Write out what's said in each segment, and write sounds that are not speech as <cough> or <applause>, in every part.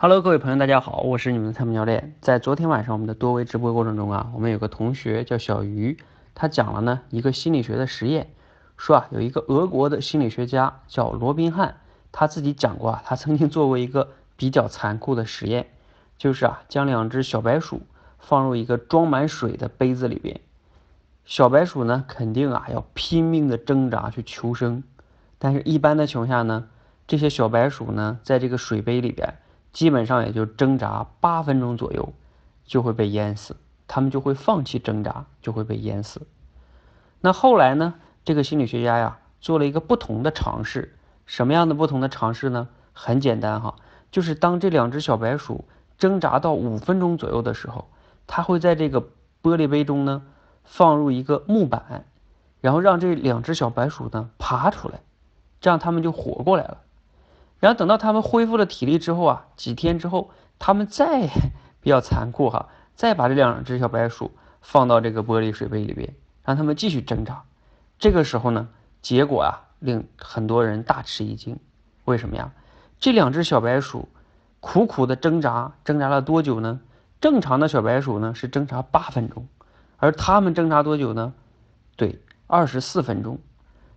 Hello，各位朋友，大家好，我是你们的参谋教练。在昨天晚上我们的多维直播过程中啊，我们有个同学叫小鱼，他讲了呢一个心理学的实验，说啊有一个俄国的心理学家叫罗宾汉，他自己讲过啊，他曾经做过一个比较残酷的实验，就是啊将两只小白鼠放入一个装满水的杯子里边，小白鼠呢肯定啊要拼命的挣扎去求生，但是一般的情况下呢，这些小白鼠呢在这个水杯里边。基本上也就挣扎八分钟左右，就会被淹死，他们就会放弃挣扎，就会被淹死。那后来呢？这个心理学家呀，做了一个不同的尝试。什么样的不同的尝试呢？很简单哈，就是当这两只小白鼠挣扎到五分钟左右的时候，他会在这个玻璃杯中呢放入一个木板，然后让这两只小白鼠呢爬出来，这样它们就活过来了。然后等到他们恢复了体力之后啊，几天之后，他们再 <laughs> 比较残酷哈，再把这两只小白鼠放到这个玻璃水杯里边，让他们继续挣扎。这个时候呢，结果啊令很多人大吃一惊。为什么呀？这两只小白鼠苦苦的挣扎，挣扎了多久呢？正常的小白鼠呢是挣扎八分钟，而他们挣扎多久呢？对，二十四分钟，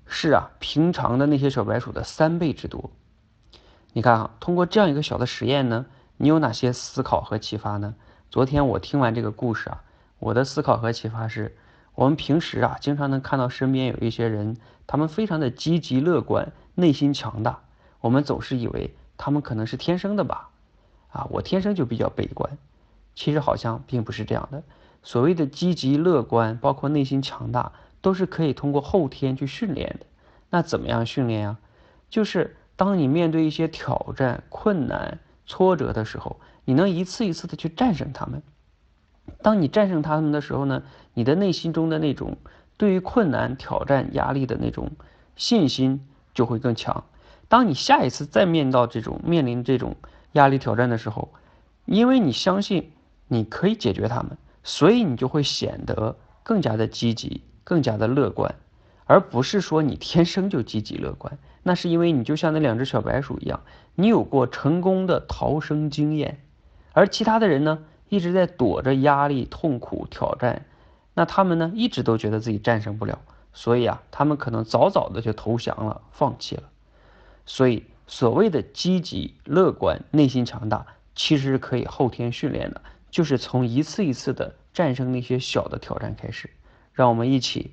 是啊，平常的那些小白鼠的三倍之多。你看啊，通过这样一个小的实验呢，你有哪些思考和启发呢？昨天我听完这个故事啊，我的思考和启发是，我们平时啊，经常能看到身边有一些人，他们非常的积极乐观，内心强大，我们总是以为他们可能是天生的吧？啊，我天生就比较悲观，其实好像并不是这样的。所谓的积极乐观，包括内心强大，都是可以通过后天去训练的。那怎么样训练呀？就是。当你面对一些挑战、困难、挫折的时候，你能一次一次的去战胜他们。当你战胜他们的时候呢，你的内心中的那种对于困难、挑战、压力的那种信心就会更强。当你下一次再面到这种面临这种压力挑战的时候，因为你相信你可以解决他们，所以你就会显得更加的积极、更加的乐观，而不是说你天生就积极乐观。那是因为你就像那两只小白鼠一样，你有过成功的逃生经验，而其他的人呢，一直在躲着压力、痛苦、挑战，那他们呢，一直都觉得自己战胜不了，所以啊，他们可能早早的就投降了、放弃了。所以，所谓的积极乐观、内心强大，其实是可以后天训练的，就是从一次一次的战胜那些小的挑战开始，让我们一起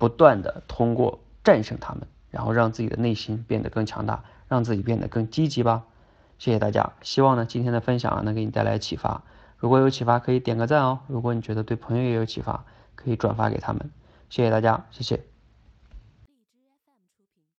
不断的通过战胜他们。然后让自己的内心变得更强大，让自己变得更积极吧。谢谢大家，希望呢今天的分享能给你带来启发。如果有启发，可以点个赞哦。如果你觉得对朋友也有启发，可以转发给他们。谢谢大家，谢谢。